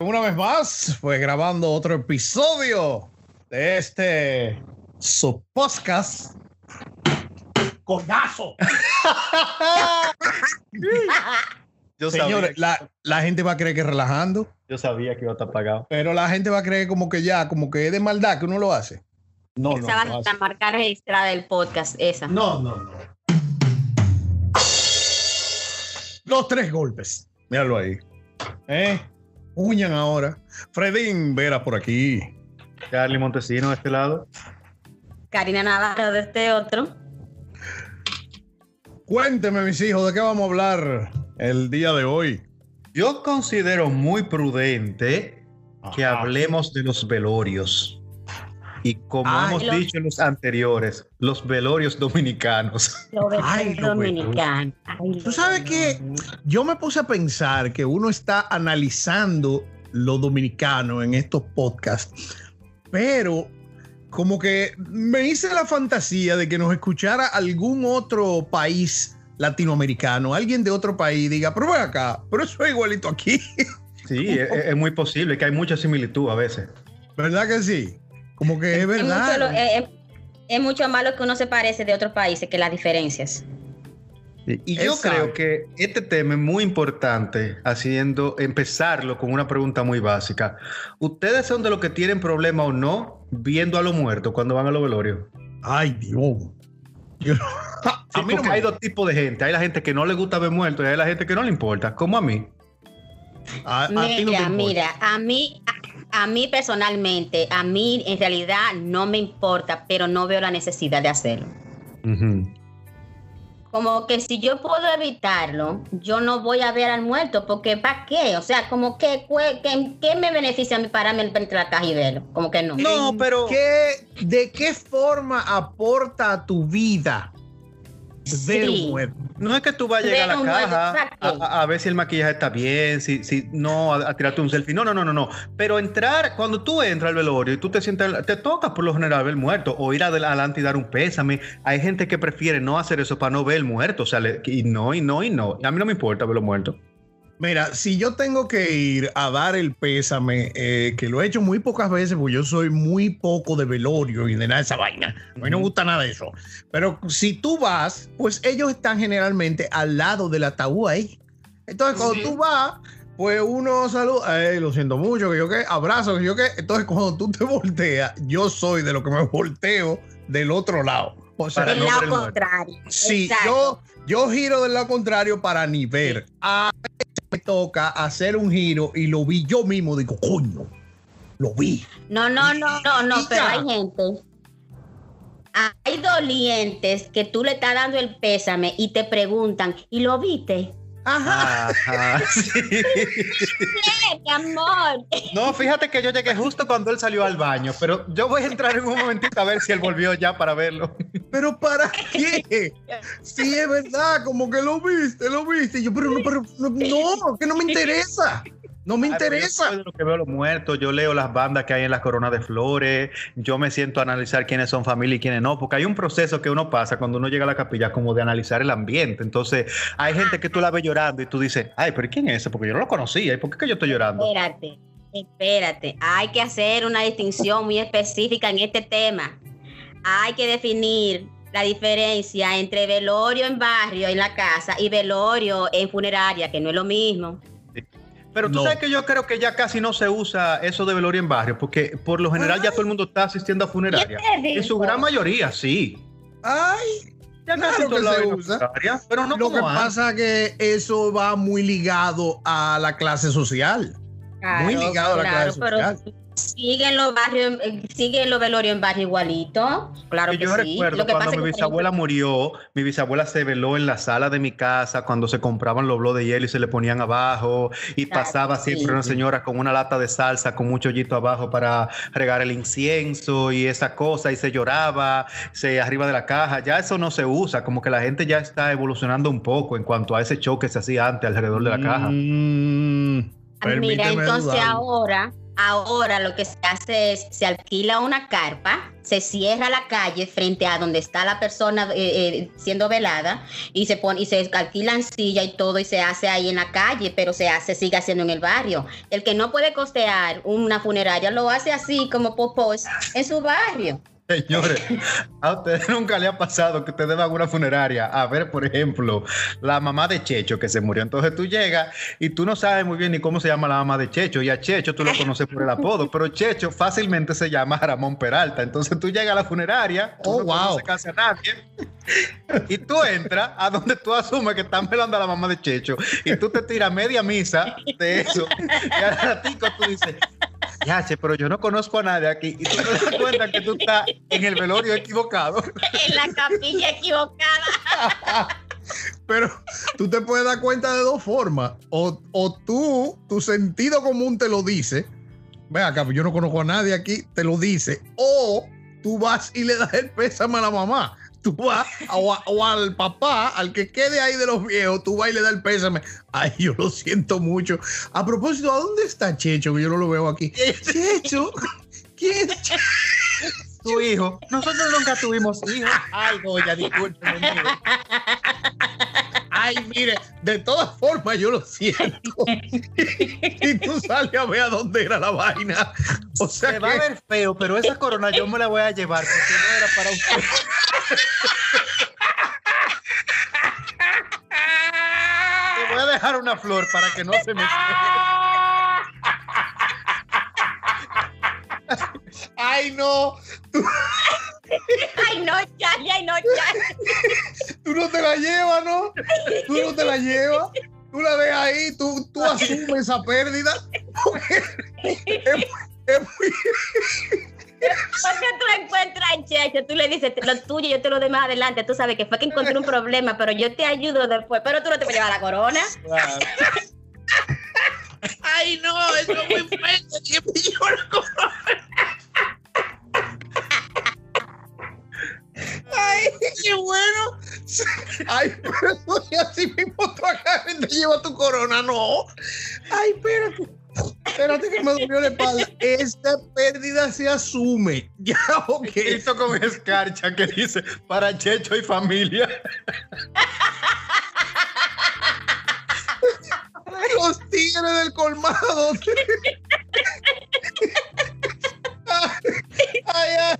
Una vez más, pues grabando otro episodio de este su podcast. ¡Coñazo! Yo Señores, sabía, la, la gente va a creer que relajando, yo sabía que iba a estar pagado. pero la gente va a creer como que ya, como que es de maldad que uno lo hace. No, no, Esa va no a hace. la marca registrada del podcast, esa. No, no, no. Los tres golpes. Míralo ahí. ¿Eh? Uñan ahora. Fredín Vera por aquí. Charlie Montesino de este lado. Karina Navarro de este otro. Cuénteme, mis hijos, ¿de qué vamos a hablar el día de hoy? Yo considero muy prudente que hablemos de los velorios. Y como Ay, hemos los- dicho en los anteriores, los velorios dominicanos. Ay, lo dominicano. Ay, Tú sabes que yo me puse a pensar que uno está analizando lo dominicano en estos podcasts, pero como que me hice la fantasía de que nos escuchara algún otro país latinoamericano, alguien de otro país, diga, pero ven acá, pero eso es igualito aquí, Sí, es, es muy posible que hay mucha similitud a veces. ¿verdad que sí? Como que es Es mucho, verdad. lo- eh, eh, es mucho más lo que uno se parece de otros países que las diferencias. Y yo Exacto. creo que este tema es muy importante, haciendo, empezarlo con una pregunta muy básica. ¿Ustedes son de los que tienen problema o no viendo a los muertos cuando van a los velorios? Ay, Dios. Yo- Sí, a mí no me- hay dos tipos de gente. Hay la gente que no le gusta ver muertos y hay la gente que no le importa, como a mí. a- a ti no te Mira, mira, a mí, a, mí personalmente, a mí en realidad no me importa, pero no veo la necesidad de hacerlo. Como que si yo puedo evitarlo, yo no voy a ver al muerto, porque ¿para qué? O sea, como que, que- ¿qué me beneficia a mí pararme entre la caja y verlo? Como que no. No, pero ¿Qué- ¿De qué forma aporta a tu vida Sí. muerto? no es que tú vas a llegar a Ver la muerto, caja a, ver si el maquillaje está bien, si, si no, a, a tirarte un selfie. No, no, no, no, no. Pero entrar, cuando tú entras al velorio y tú te sientas, te toca por lo general ver el muerto o ir adel- adelante y dar un pésame. Hay gente que prefiere no hacer eso para no ver el muerto. O sea, le- y no, y no, y no. A mí no me importa ver los muertos. Mira, si yo tengo que ir a dar el pésame, eh, que lo he hecho muy pocas veces, porque yo soy muy poco de velorio y de nada de esa vaina. A mí no me gusta nada de eso. Pero si tú vas, pues ellos están generalmente al lado del ataúd ahí. Entonces, cuando Sí. tú vas, pues uno saluda, "Ey, lo siento mucho, que yo qué, abrazo, que yo qué. Entonces, cuando tú te volteas, yo soy de lo que me volteo del otro lado. O sea, Del lado contrario. Sí, Exacto. yo, yo giro del lado contrario para ni ver. A veces me toca hacer un giro y lo vi yo mismo. Digo, coño, lo vi. No, no, no, no, no, pero hay gente. Hay dolientes que tú le estás dando el pésame y te preguntan, ¿y lo viste? Ajá. Ajá, sí. ¡Eh, mi amor! No, fíjate que yo llegué justo cuando él salió al baño, pero yo voy a entrar en un momentito a ver si él volvió ya para verlo. Pero ¿para qué? Sí, es verdad, como que lo viste, lo viste. Y yo, pero no, pero no, no, que no me interesa. No me Ay, yo interesa. soy de lo que veo los muertos, yo leo las bandas que hay en las coronas de flores, yo me siento a analizar quiénes son familia y quiénes no, porque hay un proceso que uno pasa cuando uno llega a la capilla como de analizar el ambiente. Entonces, hay gente que tú la ves llorando y tú dices, ay, pero ¿quién es ese? Porque yo no lo conocía, ¿y por qué que yo estoy llorando? Espérate, espérate. Hay que hacer una distinción muy específica en este tema. Hay que definir la diferencia entre velorio en barrio, en la casa, y velorio en funeraria, que no es lo mismo. Pero tú No. sabes que yo creo que ya casi no se usa eso de velorio en barrio, porque por lo general ya todo el mundo está asistiendo a funeraria. ¿Quién te En su gran mayoría, sí. Ay, Ya Claro que se usa. pero no lo que antes. pasa es que eso va muy ligado a la clase social. Muy ligado a la clase pero social. Siguen los barrios, siguen los velorios en barrio igualito. Claro Que que, yo sí. recuerdo Lo que cuando pasa mi que, bisabuela murió, mi bisabuela se veló en la sala de mi casa cuando se compraban los bloques de hielo y se le ponían abajo y pasaba siempre sí. una señora con una lata de salsa con mucho hoyito abajo para regar el incienso y esa cosa y se lloraba se arriba de la caja. Ya eso no se usa, como que la gente ya está evolucionando un poco en cuanto a ese show que se hacía antes alrededor de la caja. Mm, Mira, entonces ahora Ahora lo que se hace es, se alquila una carpa, se cierra la calle frente a donde está la persona eh, eh, siendo velada y se pone y se alquilan silla y todo y se hace ahí en la calle, pero se hace, sigue haciendo en el barrio. El que no puede costear una funeraria lo hace así como popos en su barrio. Señores, a ustedes nunca le ha pasado que ustedes van a una funeraria a ver, por ejemplo, la mamá de Checho que se murió. Entonces tú llegas y tú no sabes muy bien ni cómo se llama la mamá de Checho. Y a Checho tú lo conoces por el apodo, pero Checho fácilmente se llama Ramón Peralta. Entonces tú llegas a la funeraria, oh, no wow. casi a nadie, y tú entras a donde tú asumes que están velando a la mamá de Checho y tú te tiras media misa de eso. Y al ratico tú dices, ya, che, pero yo no conozco a nadie aquí. Y tú te das cuenta que tú estás en el velorio equivocado. en la capilla equivocada. Pero tú te puedes dar cuenta de dos formas. O, o tú, tu sentido común te lo dice. Ve acá, yo no conozco a nadie aquí, te lo dice. O tú vas y le das el pésame a la mamá. Tú vas, o, o, al papá, al que quede ahí de los viejos, tú vas y le das el pésame. Ay, yo lo siento mucho. A propósito, ¿a dónde está Checho? Que yo no lo veo aquí. Checho, ¿quién es Checho? Tu hijo. Nosotros nunca tuvimos hijos. Ay, Goya, discúlpeme. Mire. Ay, mire, de todas formas yo lo siento. y tú sales a ver a dónde era la vaina. O sea, Se va a ver feo, pero esa corona yo me la voy a llevar porque no era para usted. Te voy a dejar una flor para que no se me Ay, no. Tú... Ay, no, ya, ay, no, ya. Tú no te la llevas, ¿no? Tú no te la llevas. Tú la ves ahí, tú, tú asumes esa pérdida. Es, es muy... Porque tú encuentras a Checho, tú le dices lo tuyo, yo te lo doy más adelante. Tú sabes que fue que encontré un problema, pero yo te ayudo después. Pero tú no te vas a llevar la corona. Claro. Ay, no, eso es muy fuerte. ¿Quién me llevó la corona? Ay, qué bueno. Ay, pero así mismo tú acá te lleva tu corona, no. Ay, espérate. Espérate que me dolió la espalda. Esta pérdida se asume. Ya, ok. Hizo con escarcha que dice para Checho y familia. Los tigres del colmado. ay, ay.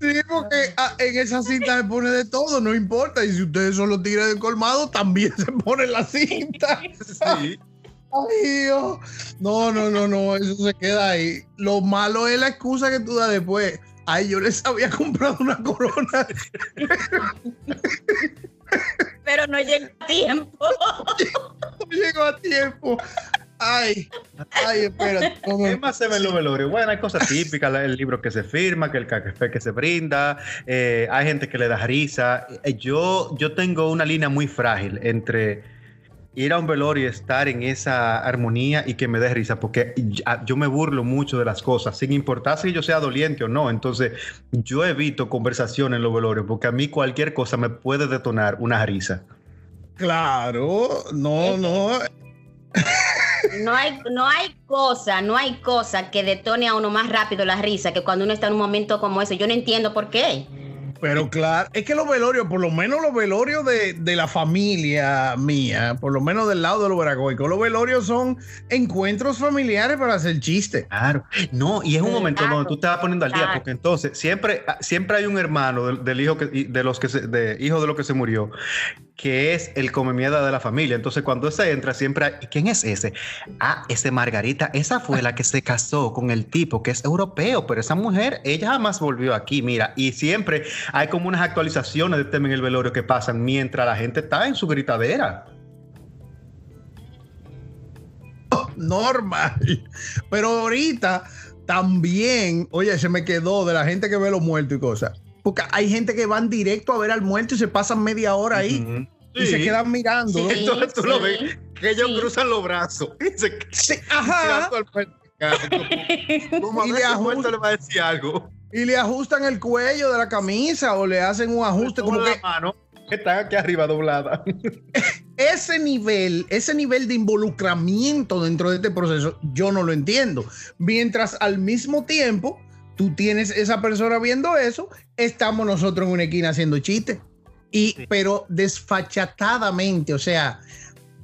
Sí, porque ah, en esa cinta se pone de todo, no importa. Y si ustedes son los tigres del colmado, también se pone la cinta. Sí. Ay, Dios. No, no, no, no, eso se queda ahí. Lo malo es la excusa que tú das después. Ay, yo les había comprado una corona. Pero no llegó a tiempo. No llegó a tiempo. Ay, ay, espérate. ¿Qué más se ve en los velorios? Bueno, hay cosas típicas, el libro que se firma, que el café que se brinda, eh, hay gente que le da risa. Yo, yo tengo una línea muy frágil entre ir a un velorio y estar en esa armonía y que me dé risa, porque yo me burlo mucho de las cosas, sin importar si yo sea doliente o no. Entonces, yo evito conversación en los velorios, porque a mí cualquier cosa me puede detonar una risa. Claro, no, no. No hay, no hay cosa, no hay cosa que detone a uno más rápido la risa que cuando uno está en un momento como ese. Yo no entiendo por qué. Pero claro, es que los velorios, por lo menos los velorios de, de, la familia mía, por lo menos del lado de los veragoicos, los velorios son encuentros familiares para hacer chiste. Claro, no, y es un momento claro. donde tú te vas poniendo al día, porque entonces siempre, siempre hay un hermano del, del hijo que, de los que se, de hijo de lo que se murió que es el come mierda de la familia. Entonces, cuando ese entra, siempre hay, ¿quién es ese? Ah, ese Margarita, esa fue la que se casó con el tipo que es europeo, pero esa mujer, ella jamás volvió aquí, mira, y siempre hay como unas actualizaciones de tema en el velorio que pasan mientras la gente está en su gritadera. Normal. Pero ahorita también, oye, se me quedó de la gente que ve los muertos y cosas. Porque hay gente que van directo a ver al muerto y se pasan media hora ahí. Uh -huh. Sí. Y se quedan mirando. Sí, Entonces tú sí. lo ves, que ellos sí. cruzan los brazos. Y se sí, ajá. Como y le, ajustan, le va a decir algo. Y le ajustan el cuello de la camisa o le hacen un ajuste como que... la mano que está aquí arriba doblada. ese nivel, ese nivel de involucramiento dentro de este proceso, yo no lo entiendo. Mientras al mismo tiempo tú tienes esa persona viendo eso, estamos nosotros en una esquina haciendo chistes. Y, pero desfachatadamente, o sea,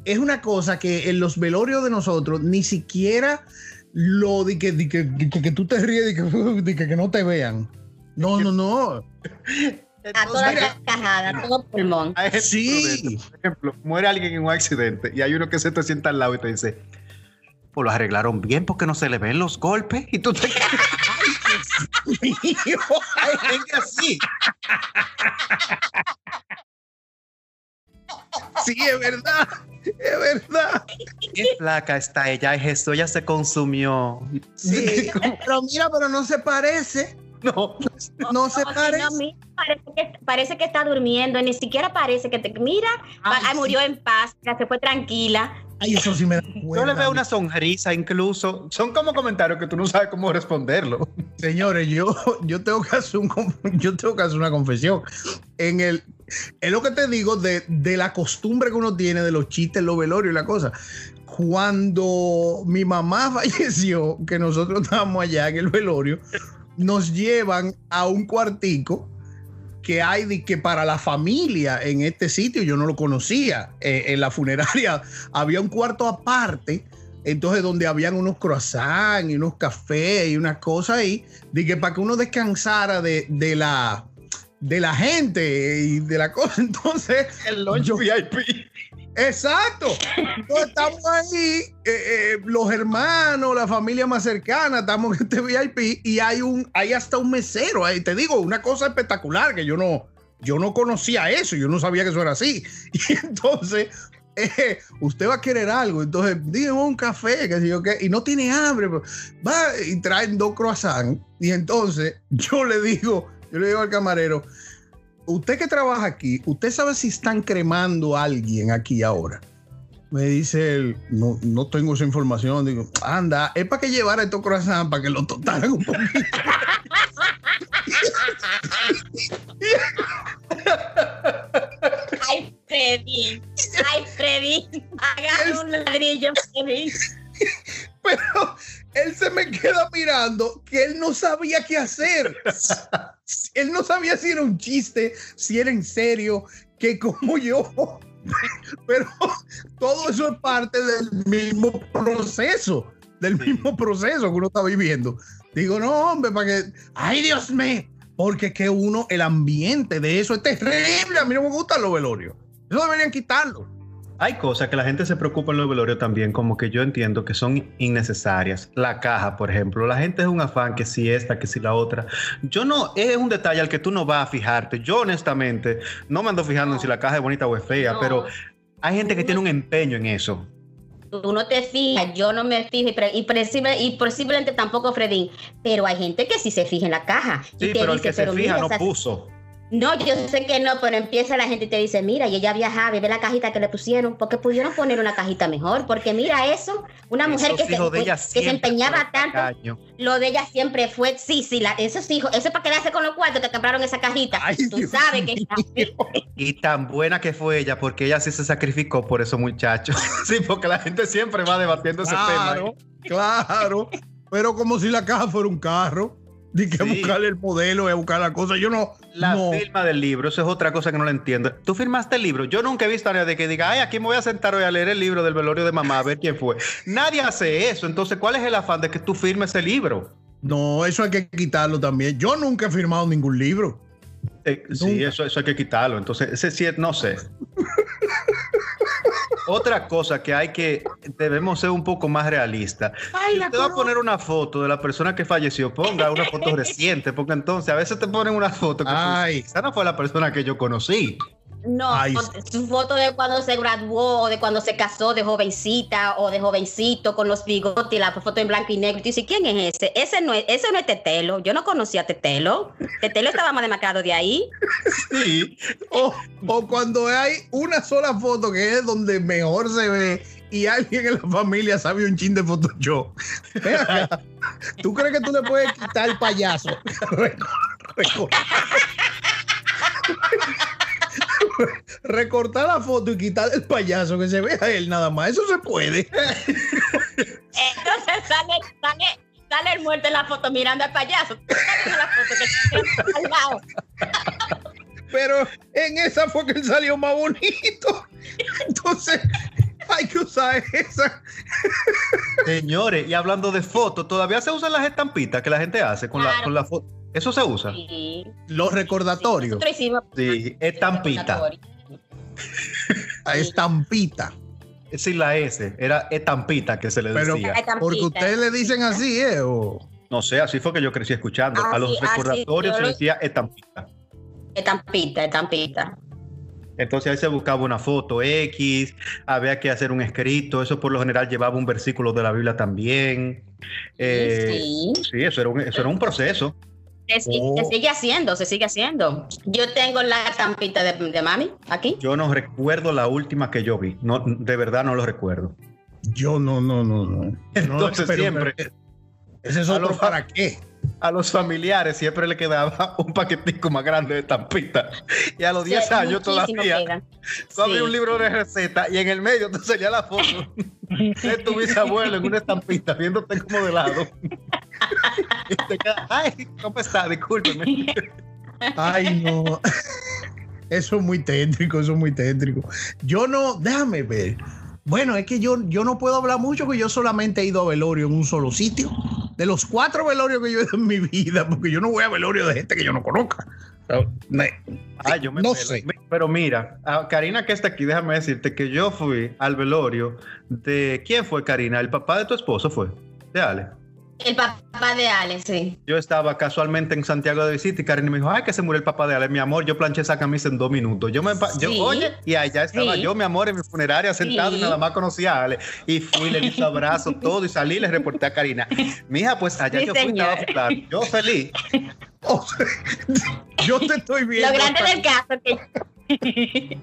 es una cosa que en los velorios de nosotros ni siquiera lo de que, que, tú te ríes de que, que, no te vean. No, no, no. a todas las cajadas, a todo pulmón. Sí. Por ejemplo, muere alguien en un accidente y hay uno que se te sienta al lado y te dice, pues lo arreglaron bien porque no se le ven los golpes y tú te así. Sí, es verdad. Es verdad. Qué flaca está ella. Es esto, ella se consumió. Sí, pero mira, pero no se parece. No, no, se parece. parece, que, parece que está durmiendo, ni siquiera parece que te mira, murió en paz, se fue tranquila. Ay, eso sí me da Yo le veo una sonrisa incluso. Son como comentarios que tú no sabes cómo responderlo. Señores, yo, yo, tengo, que hacer un, yo tengo que hacer una confesión. En el, es lo que te digo de, de la costumbre que uno tiene de los chistes, los velorios y la cosa. Cuando mi mamá falleció, que nosotros estábamos allá en el velorio, nos llevan a un cuartico que hay de que para la familia en este sitio, yo no lo conocía. Eh, en la funeraria había un cuarto aparte, entonces donde habían unos croissants y unos cafés y unas cosas ahí, de que para que uno descansara de, de la de la gente y de la cosa. Entonces, el lunch VIP. Exacto. Entonces estamos ahí, eh, eh, los hermanos, la familia más cercana, estamos en este VIP y hay un, hay hasta un mesero. Te digo, una cosa espectacular que yo no, yo no conocía eso, yo no sabía que eso era así. Y entonces, eh, usted va a querer algo, entonces dime un café, yo qué, y no tiene hambre, pues, va y traen dos croissants. Y entonces yo le digo, yo le digo al camarero, usted que trabaja aquí, ¿usted sabe si están cremando a alguien aquí ahora? Me dice él, no, no tengo esa información. Digo, anda, es para que llevara estos croissants para que lo totaran un poquito. Ay, Freddy. Ay, Freddy. Haga un ladrillo, Freddy. Pero él se me queda mirando que él no sabía qué hacer. él no sabía si era un chiste, si era en serio, que como yo. Pero todo eso es parte del mismo proceso, del mismo proceso que uno está viviendo. Digo, no, hombre, para que. ¡Ay, Dios mío! Porque que uno, el ambiente de eso es terrible. A mí no me gustan los velorios. Eso deberían quitarlo. Hay cosas que la gente se preocupa en los velorios también, como que yo entiendo que son innecesarias. La caja, por ejemplo. La gente es un afán que si esta, que si la otra. Yo no, es un detalle al que tú no vas a fijarte. Yo honestamente no me ando fijando en si la caja es bonita o es fea, pero hay gente que tiene un empeño en eso. Tú no te fijas, yo no me fijo y, y posiblemente tampoco Fredín, pero hay gente que sí se fija en la caja. Sí, pero el que se fija no puso. No, yo sé que no, pero empieza la gente y te dice, mira, y ella viajaba y ve la cajita que le pusieron, porque pudieron poner una cajita mejor, porque mira eso, una mujer que, se, que se, empeñaba tanto, lo de ella siempre fue, sí, sí, la, eso sí, eso es para quedarse con los cuartos que compraron esa cajita, tú sabes que Y tan buena que fue ella, porque ella sí se sacrificó por esos muchachos, sí, porque la gente siempre va debatiendo ese tema. Claro, pero como si la caja fuera un carro. Di que buscarle el modelo, y buscar la cosa. Yo no. La firma del libro, eso es otra cosa que no la entiendo. Tú firmaste el libro. Yo nunca he visto a nadie que diga, ay, aquí me voy a sentar hoy a leer el libro del velorio de mamá, a ver quién fue. Nadie hace eso. Entonces, ¿cuál es el afán de que tú firmes el libro? No, eso hay que quitarlo también. Yo nunca he firmado ningún libro. Eh, sí, eso, eso hay que quitarlo. Entonces, ese sí, no sé. Otra cosa que hay que, debemos ser un poco más realistas. si usted va a poner una foto de la persona que falleció, ponga una foto reciente, porque entonces a veces te ponen una foto que Ay. esa no fue la persona que yo conocí. No, su foto de cuando se graduó, de cuando se casó, de jovencita o de jovencito con los bigotes, la foto en blanco y negro. Y dice, ¿quién es ese? Ese no es, ese no es Tetelo. Yo no conocía a Tetelo. Tetelo estaba más demacrado de ahí. Sí. O, o cuando hay una sola foto que es donde mejor se ve y alguien en la familia sabe un chin de Photoshop. ¿Tú crees que tú le puedes quitar el payaso? recortar la foto y quitar el payaso que se vea él nada más. Eso se puede. Entonces sale, sale, sale el muerto en la foto mirando al payaso. La foto que al lado. Pero en esa fue que él salió más bonito. Entonces, hay que usar esa. Señores, y hablando de fotos, todavía se usan las estampitas que la gente hace con, la, con la foto. ¿Eso se usa? Sí. Los recordatorios. Sí, estampita. A estampita. Sin la S, era estampita que se le Pero decía. Porque ustedes le dicen así, ¿eh? O- No sé, así fue que yo crecí escuchando. a los recordatorios se lo- decía estampita. Estampita, estampita. Entonces ahí se buscaba una foto X, había que hacer un escrito, eso por lo general llevaba un versículo de la Biblia también. Eh, sí. sí, eso era un, eso era un proceso. Se, si- Oh. se sigue haciendo, se sigue haciendo. Yo tengo la estampita de, de mami aquí. Yo no recuerdo la última que yo vi, no, de verdad no lo recuerdo. Yo no, no, no, no. Entonces pero- siempre- pero- ¿Ese es otro los- para qué? A los familiares siempre le quedaba un paquetico más grande de estampita. Y a los 10 Sí, años todavía abres Sí. un libro de recetas y en el medio te salía la foto de tu bisabuelo en una estampita viéndote como de lado. Y te quedas, ay, ¿cómo está? Discúlpeme. Ay, no. Eso es muy tétrico, eso es muy tétrico. Yo no, déjame ver. Bueno, es que yo, yo no puedo hablar mucho porque yo solamente he ido a velorio en un solo sitio. De los cuatro velorios que yo he ido en mi vida, porque yo no voy a velorio de gente que yo no conozca. Me- yo me no sé. Pero mira, a Karina que está aquí, déjame decirte que yo fui al velorio de... ¿Quién fue Karina? ¿El papá de tu esposo fue? De Ale. El papá de Alex, sí. Yo estaba casualmente en Santiago de visita y Karina me dijo, ay, que se murió el papá de Ale, mi amor, yo planché esa camisa en dos minutos. Yo me, empa- yo, Sí. oye, y allá estaba Sí. yo, mi amor, en mi funeraria sentado y Sí. nada más conocía a Ale. Y fui, le di su abrazo, todo, y salí y le reporté a Karina. Mija, pues allá Sí, yo fui, señor. estaba claro, yo feliz. o sea, yo te estoy viendo. Lo grande del caso que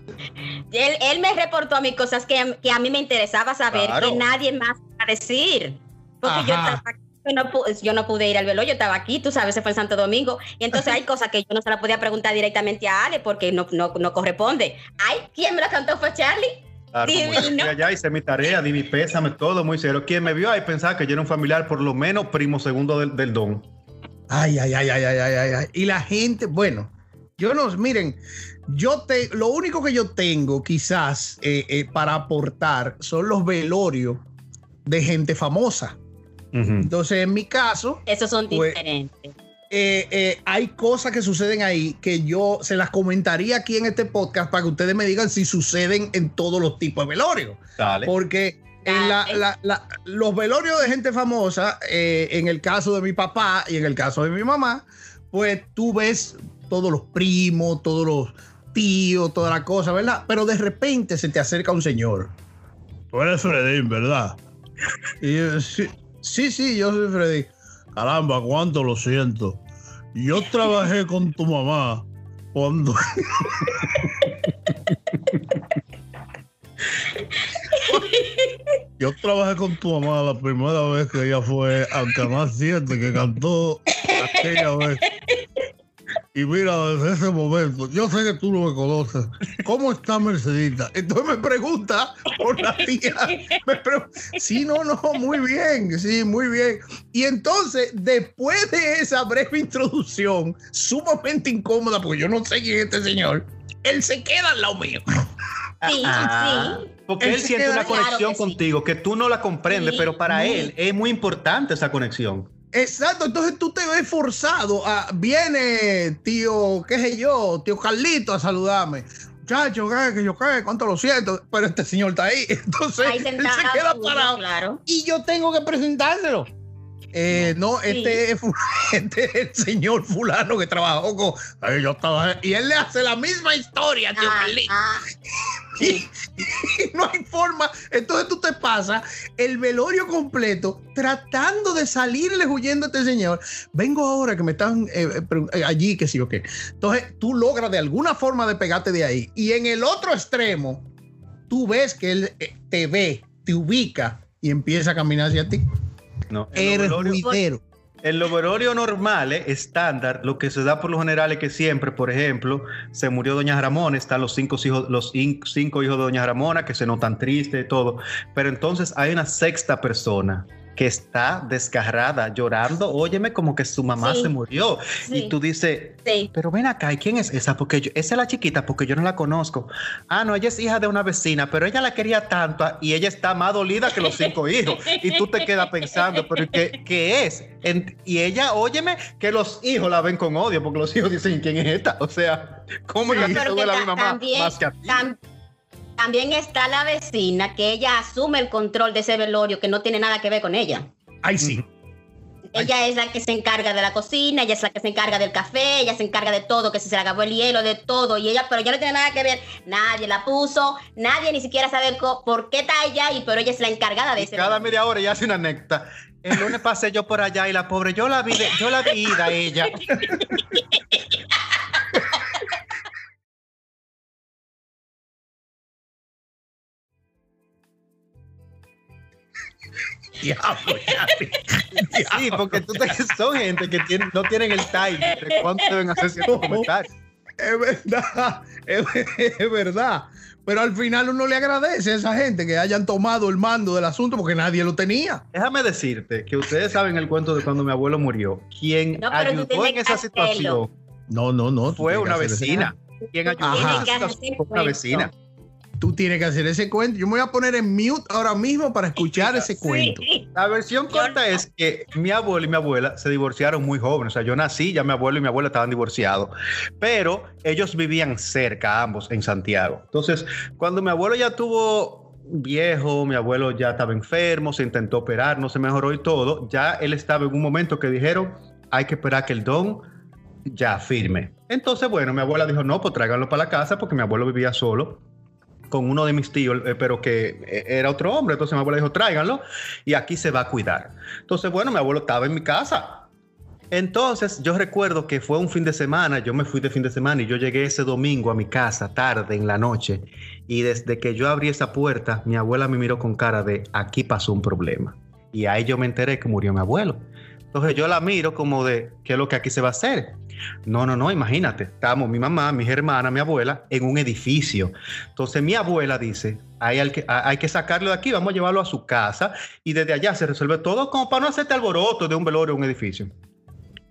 él, él me reportó a mí cosas que, que a mí me interesaba saber Claro. que nadie más va a decir. Porque yo Ajá. estaba aquí, yo no, pu- yo no pude ir al velo, yo estaba aquí, tú sabes, se fue en Santo Domingo. Y entonces hay cosas que yo no se la podía preguntar directamente a Ale porque no, no, no corresponde. Ay, ¿quién me la cantó fue Charlie? Claro, como yo Divino. fui allá hice mi tarea, di mi pésame, todo muy serio. Quien me vio ahí pensaba que yo era un familiar, por lo menos primo segundo del, del don. Ay, ay, ay, ay, ay, ay, ay, ay. Y la gente, bueno, yo no, miren, yo te, lo único que yo tengo quizás eh, eh, para aportar son los velorios de gente famosa. Entonces, en mi caso, Esos son Pues- diferentes. eh, eh, hay cosas que suceden ahí que yo se las comentaría aquí en este podcast para que ustedes me digan si suceden en todos los tipos de velorios. Dale. Porque en la- Dale. la- la- los velorios de gente famosa, eh, en el caso de mi papá y en el caso de mi mamá, pues tú ves todos los primos, todos los tíos, toda la cosa, ¿verdad? Pero de repente se te acerca un señor. Tú eres Fredín, ¿verdad? Y yo, sí, sí, sí, yo soy Fredín. Caramba, cuánto lo siento. Yo trabajé con tu mamá cuando... Yo trabajé con tu mamá la primera vez que ella fue al Canal 7 que cantó aquella vez. Y mira, desde ese momento, yo sé que tú no me conoces. ¿Cómo está Mercedita? Entonces me pregunta por la tía. Me pre- sí, no, no, muy bien, sí, muy bien. Y entonces, después de esa breve introducción, sumamente incómoda, porque yo no sé quién es este señor, él se queda al lado mío. Sí, Ah, sí. Porque Él siente una Claro conexión que sí. contigo que tú no la comprendes, Sí, pero para él es muy importante esa conexión. Exacto, entonces tú te ves forzado a, viene tío, qué sé yo, tío Carlito a saludarme. Muchacho, ¿qué? Que yo qué, cuánto lo siento, pero este señor está ahí. Entonces Ahí él se queda parado Claro. y yo tengo que presentárselo. Eh, no, Sí. este, es este es el señor fulano que trabajó con. Ay, yo estaba- y él le hace la misma historia, tío Ah, Carlito. ah, Y no hay forma. Entonces tú te pasas el velorio completo tratando de salirle huyendo a este señor. Vengo ahora que me están eh, eh, eh, allí, que sí o qué. Entonces tú logras de alguna forma de pegarte de ahí. Y en el otro extremo, tú ves que él te ve, te ubica y empieza a caminar hacia ti. No, Eres En los velorios normales, estándar, lo que se da por lo general es que siempre, por ejemplo, se murió Doña Ramona, están los cinco hijos, los cinco hijos de Doña Ramona que se notan tristes y todo. Pero entonces hay una sexta persona que está desgarrada, llorando, óyeme, como que su mamá se murió. Y tú dices, pero ven acá, ¿y quién es esa? Porque yo, esa es la chiquita, porque yo no la conozco. Ah, no, ella es hija de una vecina, pero ella la quería tanto y ella está más dolida que los cinco hijos. Y tú te quedas pensando, pero ¿qué, qué es? y ella, óyeme, que los hijos la ven con odio, porque los hijos dicen, ¿quién es esta? O sea, ¿cómo que se duele a mi mamá más que a ti? También está la vecina que ella asume el control de ese velorio que no tiene nada que ver con ella. Ay, sí. Ella es la que se encarga de la cocina, ella es la que se encarga del café, ella se encarga de todo, que si se le acabó el hielo, de todo, y ella, pero ella no tiene nada que ver, nadie la puso, nadie ni siquiera sabe por qué está ella, y pero ella es la encargada de y Cada media hora ella hace una anécdota. El lunes pasé yo por allá y la pobre, yo la vi, yo la vi a ella. Diablo, Sí, porque tú te, son gente que no tienen el time de cuánto deben hacer ciertos comentarios. Es verdad, es, verdad. Pero al final uno le agradece a esa gente que hayan tomado el mando del asunto porque nadie lo tenía. Déjame decirte que ustedes saben el cuento de cuando mi abuelo murió. Quien ayudó en esa situación. No, no, no. Fue una vecina. Quien ayudó en esa situación fue una vecina tú tienes que hacer ese cuento. Yo me voy a poner en mute ahora mismo para escuchar ese cuento. La versión corta es que mi abuelo y mi abuela se divorciaron muy jóvenes. O sea, yo nací, ya mi abuelo y mi abuela estaban divorciados. Pero ellos vivían cerca, ambos, en Santiago. Entonces, cuando mi abuelo ya tuvo viejo, mi abuelo ya estaba enfermo, se intentó operar, no se mejoró y todo, ya él estaba en un momento que dijeron, hay que esperar que el don ya firme. Entonces, bueno, mi abuela dijo, no, pues tráiganlo para la casa porque mi abuelo vivía solo con uno de mis tíos, eh, pero que eh, era otro hombre. Entonces mi abuela dijo, tráiganlo y aquí se va a cuidar. Entonces, bueno, mi abuelo estaba en mi casa. Entonces yo recuerdo que fue un fin de semana, yo me fui de fin de semana y yo llegué ese domingo a mi casa tarde en la noche y desde que yo abrí esa puerta, mi abuela me miró con cara de aquí pasó un problema. Y ahí yo me enteré que murió mi abuelo. Entonces yo la miro como de, ¿qué es lo que aquí se va a hacer? No, no, no, imagínate, estamos mi mamá, mis hermanas, mi abuela en un edificio. Entonces mi abuela dice, hay, que, hay que sacarlo de aquí, vamos a llevarlo a su casa y desde allá se resuelve todo como para no hacerte alboroto de un velorio o un edificio.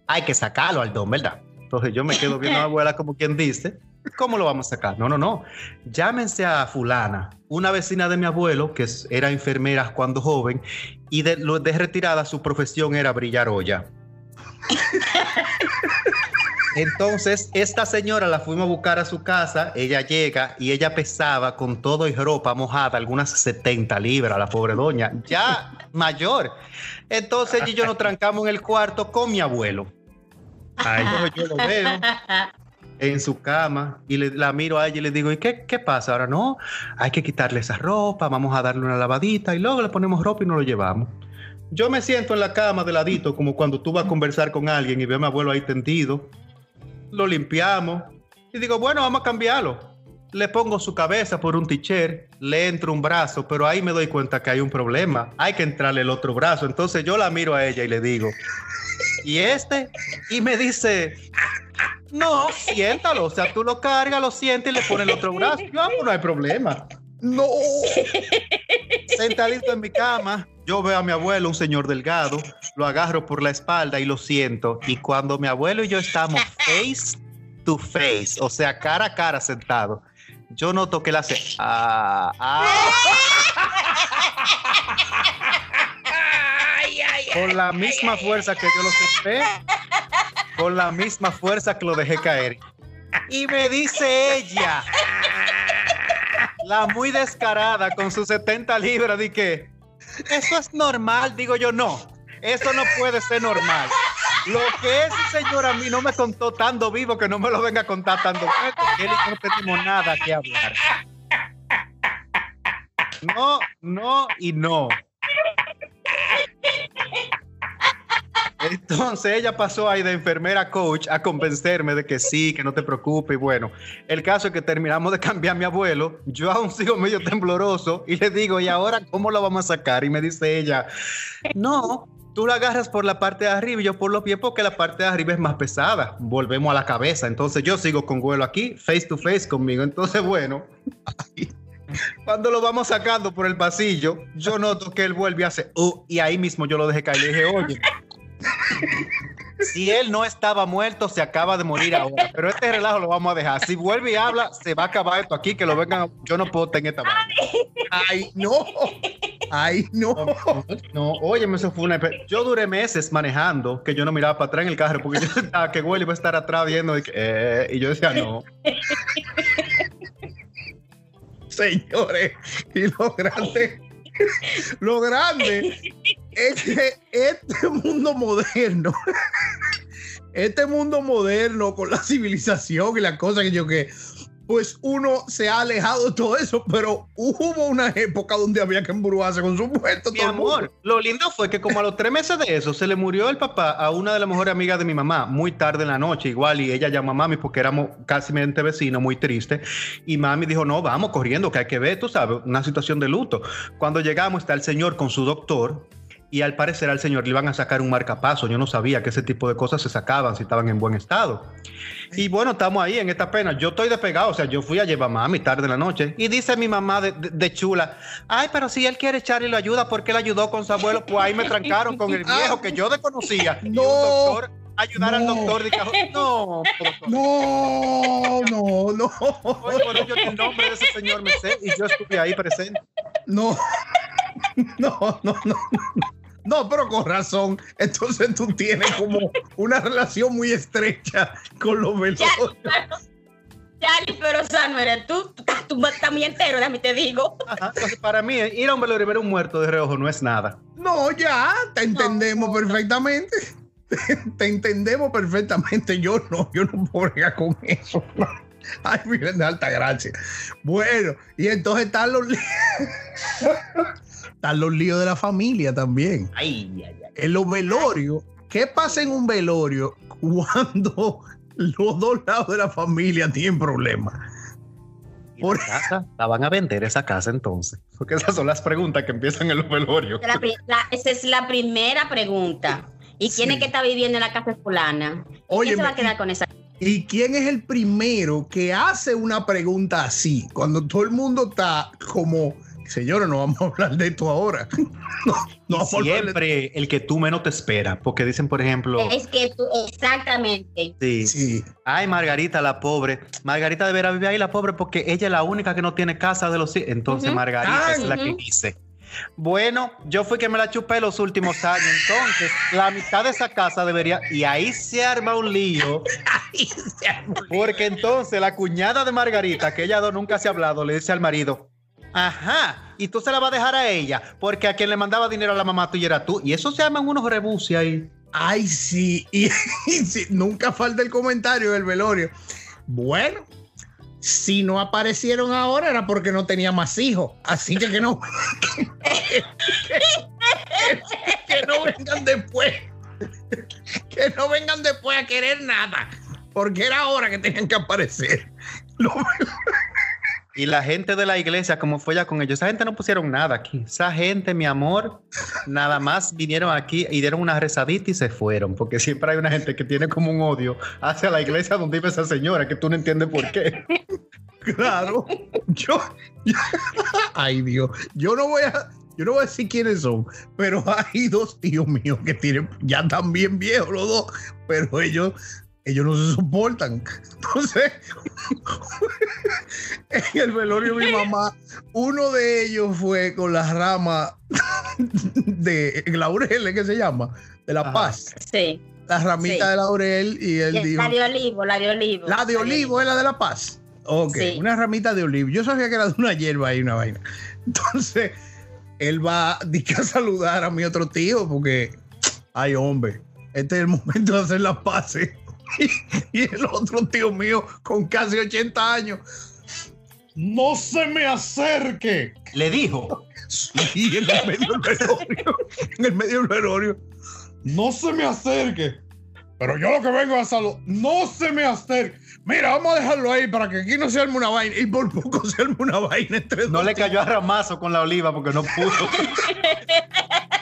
Hay que sacarlo al don, ¿verdad? Entonces yo me quedo viendo a mi abuela como quien dice, ¿cómo lo vamos a sacar? No, no, no. Llámense a fulana, una vecina de mi abuelo, que era enfermera cuando joven, y de, de retirada su profesión era brillar olla. Entonces, esta señora la fuimos a buscar a su casa, ella llega y ella pesaba con todo y ropa mojada, algunas 70 libras, la pobre doña, ya mayor. Entonces, y yo nos trancamos en el cuarto con mi abuelo. Ahí yo lo veo en su cama y le, la miro a ella y le digo, ¿y qué, qué pasa? Ahora no, hay que quitarle esa ropa, vamos a darle una lavadita y luego le ponemos ropa y nos lo llevamos. Yo me siento en la cama de ladito, como cuando tú vas a conversar con alguien y veo a mi abuelo ahí tendido. Lo limpiamos y digo, bueno, vamos a cambiarlo. Le pongo su cabeza por un ticher, le entro un brazo, pero ahí me doy cuenta que hay un problema. Hay que entrarle el otro brazo. Entonces yo la miro a ella y le digo, ¿y este? Y me dice, no, siéntalo. O sea, tú lo cargas, lo sientes y le pones el otro brazo. Yo, no hay problema. No. Sentadito en mi cama, yo veo a mi abuelo, un señor delgado, lo agarro por la espalda y lo siento. Y cuando mi abuelo y yo estamos face to face, o sea, cara a cara sentado, yo noto que él hace. Ah, ah. con la misma fuerza que yo lo senté, con la misma fuerza que lo dejé caer. Y me dice ella, la muy descarada con sus 70 libras, de que eso es normal. Digo yo, no, eso no puede ser normal. Lo que ese señor a mí no me contó tanto vivo que no me lo venga a contar tanto no tenemos nada que hablar. No, no y no. Entonces ella pasó ahí de enfermera coach a convencerme de que sí, que no te preocupes. Y bueno, el caso es que terminamos de cambiar a mi abuelo. Yo aún sigo medio tembloroso y le digo, ¿y ahora cómo lo vamos a sacar? Y me dice ella, no, tú la agarras por la parte de arriba y yo por los pies porque la parte de arriba es más pesada. Volvemos a la cabeza. Entonces yo sigo con vuelo aquí, face to face conmigo. Entonces, bueno, cuando lo vamos sacando por el pasillo, yo noto que él vuelve a hacer, uh, y ahí mismo yo lo dejé caer le dije, oye. Si él no estaba muerto, se acaba de morir ahora. Pero este relajo lo vamos a dejar. Si vuelve y habla, se va a acabar esto aquí, que lo vengan. Yo no puedo tener esta vaina. Ay, no. Ay, no. No, oye, eso fue una. Yo duré meses manejando, que yo no miraba para atrás en el carro, porque yo pensaba que Willy iba a estar atrás viendo. Y, que, eh, y yo decía, no. Señores, y lo grande, lo grande es que este mundo moderno, este mundo moderno con la civilización y las cosas que yo que pues uno se ha alejado de todo eso, pero hubo una época donde había que embrujarse con su muerto. Mi amor, lo lindo fue que como a los tres meses de eso se le murió el papá a una de las mejores amigas de mi mamá, muy tarde en la noche, igual, y ella llamó a mami porque éramos casi vecinos, muy triste, y mami dijo, no, vamos corriendo, que hay que ver, tú sabes, una situación de luto. Cuando llegamos está el señor con su doctor, y al parecer al señor le iban a sacar un marcapaso. Yo no sabía que ese tipo de cosas se sacaban si estaban en buen estado. Y bueno, estamos ahí en esta pena. Yo estoy despegado, o sea, yo fui a llevar a mami tarde en la noche y dice mi mamá de, chula, ay, pero si él quiere echarle la ayuda porque él ayudó con su abuelo, pues ahí me trancaron con el viejo que yo desconocía. No. Y un doctor ayudar al doctor. no, no, no, no. Oye, ello el nombre de ese señor me sé y yo estuve ahí presente. No, no, no, no. No, pero con razón. Entonces tú tienes como una relación muy estrecha con los velorios. Charlie, pero o sea, no eres tú. Tú, estás muy entero, déjame te digo. Entonces, para mí, ir a un velorio y ver un muerto de reojo no es nada. No, ya, te entendemos perfectamente. Te, entendemos perfectamente. Yo no, yo no puedo con eso. Ay, miren de alta gracia. Bueno, y entonces están los están los líos de la familia también. Ay, ay, ay. En los velorios, ¿qué pasa en un velorio cuando los dos lados de la familia tienen problemas? Por... La, la van a vender esa casa entonces. Porque esas son las preguntas que empiezan en los velorios. esa es la primera pregunta. ¿Y quién es que está viviendo en la casa fulana? ¿Quién se va a quedar con esa? ¿Y quién es el primero que hace una pregunta así? Cuando todo el mundo está como señores, no vamos a hablar de esto ahora. no, no siempre el que tú menos te esperas, porque dicen, por ejemplo. Es que tú, exactamente. Sí. sí. Ay, Margarita, la pobre. Margarita deberá vivir ahí, la pobre, porque ella es la única que no tiene casa de los. Entonces, Margarita es la que dice. Bueno, yo fui que me la chupé los últimos años, entonces la mitad de esa casa debería, y ahí se arma un lío, porque entonces la cuñada de Margarita, que ella nunca se ha hablado, le dice al marido, Ajá. Y tú se la vas a dejar a ella, porque a quien le mandaba dinero a la mamá tuya era tú. Y eso se llaman unos rebuses ahí. Ay, sí. Y, nunca falta el comentario del velorio. Bueno, si no aparecieron ahora era porque no tenía más hijos. Así que que no. que, no vengan después. Que no vengan después a querer nada. Porque era ahora que tenían que aparecer. Y la gente de la iglesia, como fue ya con ellos, esa gente no pusieron nada aquí. Esa gente, mi amor, nada más vinieron aquí y dieron una rezadita y se fueron. Porque siempre hay una gente que tiene como un odio hacia la iglesia donde vive esa señora, que tú no entiendes por qué. Claro. Yo, ay Dios, yo no voy a, yo no voy a decir quiénes son, pero hay dos tíos míos que tienen, ya están bien viejos los dos, pero ellos ellos no se soportan. Entonces, en el velorio de mi mamá, uno de ellos fue con las ramas de laurel, ¿qué se llama? De la paz. Sí. La ramita de laurel y él dijo. La de olivo, la de olivo. La de olivo es la de la paz. Ok, una ramita de olivo. Yo sabía que era de una hierba y una vaina. Entonces, él va a saludar a mi otro tío porque, ay, hombre, este es el momento de hacer las paces. y el otro tío mío con casi 80 años. No se me acerque. Le dijo. Y en el medio del velorio. En el medio del velorio. No se me acerque. Pero yo lo que vengo a saludar. No se me acerque. Mira, vamos a dejarlo ahí para que aquí no se arme una vaina. Y por poco se arme una vaina entre No le cayó a ramazo con la oliva porque no pudo.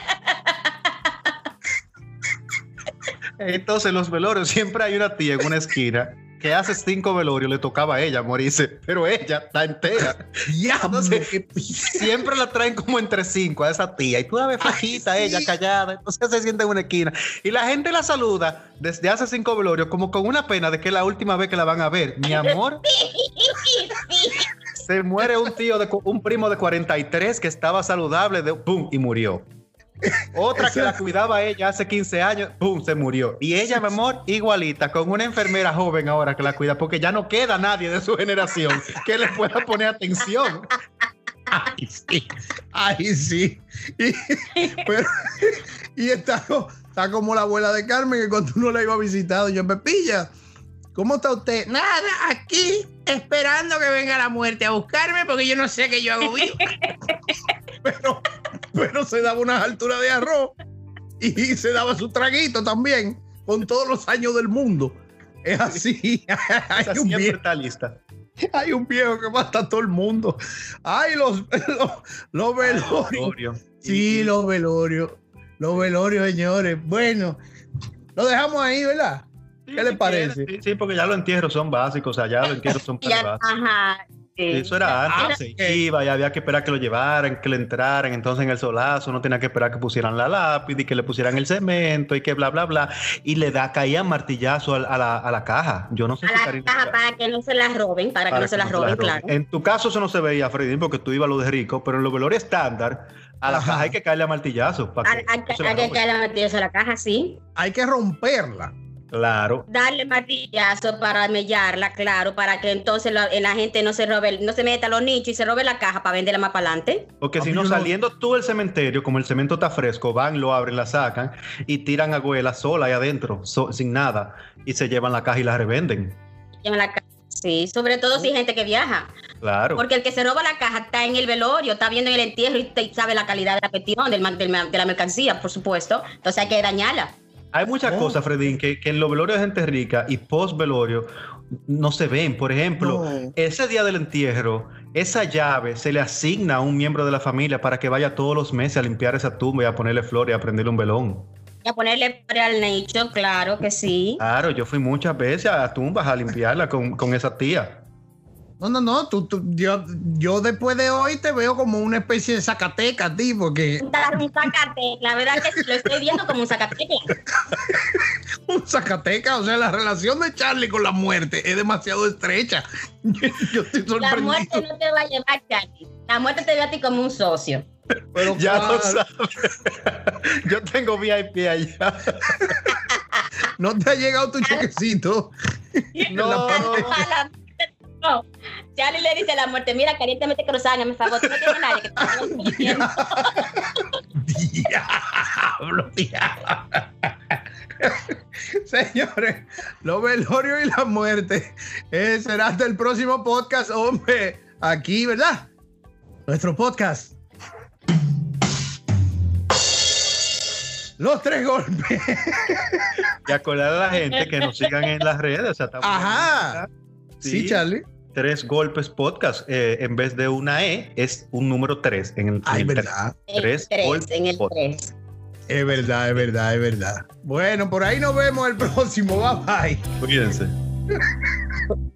Entonces, los velorios siempre hay una tía en una esquina que hace cinco velorios, le tocaba a ella morirse, pero ella está entera. Ya, Entonces, siempre la traen como entre cinco a esa tía. Y tú la ves flojita, Ay, ella callada. Entonces se siente en una esquina. Y la gente la saluda desde hace cinco velorios, como con una pena de que es la última vez que la van a ver. Mi amor, se muere un tío, de, un primo de 43 que estaba saludable, de, pum, y murió. Otra que la cuidaba ella hace 15 años, pum, se murió. Y ella, mi amor, igualita, con una enfermera joven ahora que la cuida, porque ya no queda nadie de su generación que le pueda poner atención. Ay, sí. Ay, sí. Y, pero- y está, co- está como la abuela de Carmen, que cuando uno la iba a visitar, yo Pepilla, ¿cómo está usted? Nada, aquí esperando que venga la muerte a buscarme porque yo no sé qué yo hago vivo. pero, pero se daba unas alturas de arroz y se daba su traguito también, con todos los años del mundo. Es así. Hay Esa un siempre viejo está lista. hay un viejo que mata a todo el mundo. Ay, los, los, los velorios. Velorio. Sí, los velorios. Los velorios, señores. Bueno, lo dejamos ahí, ¿verdad? Sí, ¿Qué le si parece? Sí, sí, porque ya los entierros son básicos, o sea, ya los entierros son Ya, básicos. ajá. Sí. Eso era antes, se iba y había que esperar que lo llevaran, que le entraran, entonces en el solazo no tenía que esperar que pusieran la lápiz y que le pusieran el cemento y que bla, bla, bla, y le da, caían martillazo al- a, la, a la caja. Yo no sé A si la Karina- caja para que no se la roben, para, que no se la roben, claro. En tu caso eso no se veía, Freddy, porque tú ibas a lo de rico, pero en los velorios estándar, a la Ajá. caja hay que caerle a martillazo. Para Hay que hay no que hay caerle martillazo a la caja, sí. Hay que romperla. Claro. Darle martillazo para mellarla, claro, para que entonces la, la gente no se robe, no se meta a los nichos y se robe la caja para venderla más para adelante. Porque si no, saliendo tú del cementerio, como el cemento está fresco, van, lo abren, la sacan y tiran agüela sola ahí adentro, so- sin nada, y se llevan la caja y la revenden. Llevan la caja. Sí, sobre todo si hay gente que viaja. Claro. Porque el que se roba la caja está en el velorio, está viendo en el entierro y sabe la calidad de la cuestión, del, man- del ma- de la mercancía, por supuesto. Entonces hay que dañarla. Hay muchas cosas, Fredín, que, que en los velorios de gente rica y post velorio no se ven. Por ejemplo, No. ese día del entierro, esa llave se le asigna a un miembro de la familia para que vaya todos los meses a limpiar esa tumba y a ponerle flores y a prenderle un velón. Y a ponerle flores al nicho, claro que sí. Claro, yo fui muchas veces a tumbas a limpiarla con, con esa tía. No, no, no. Tú, tú- yo, yo después de hoy te veo como una especie de zacateca a ti, porque Un zacate, la verdad que sí, lo estoy viendo como un zacate. un zacateca, o sea, la relación de Charlie con la muerte es demasiado estrecha. Yo estoy La sorprendido. muerte no te va a llevar, Charlie. La muerte te ve a ti como un socio. pero Ya lo sabes. Yo tengo VIP allá. no te ha llegado tu chequecito. No, La no, no. Charlie le dice a la muerte, mira, calientemente croissant, me favor, tú no tienes nadie que te esté conociendo". Diablo, diablo. Señores, los velorios y la muerte eh, será hasta el próximo podcast, hombre. Aquí, ¿verdad? Nuestro podcast. Los tres golpes. Y acordar a la gente que nos sigan en las redes. O sea, estamos Ajá. Sí, Charlie. Tres golpes podcast. eh, en vez de una E, es un número tres. En el, Ay, en el verdad. En Tres el golpes tres, en el podcast. tres. Es verdad, es verdad, es verdad. Bueno, por ahí nos vemos el próximo. Bye bye. Cuídense.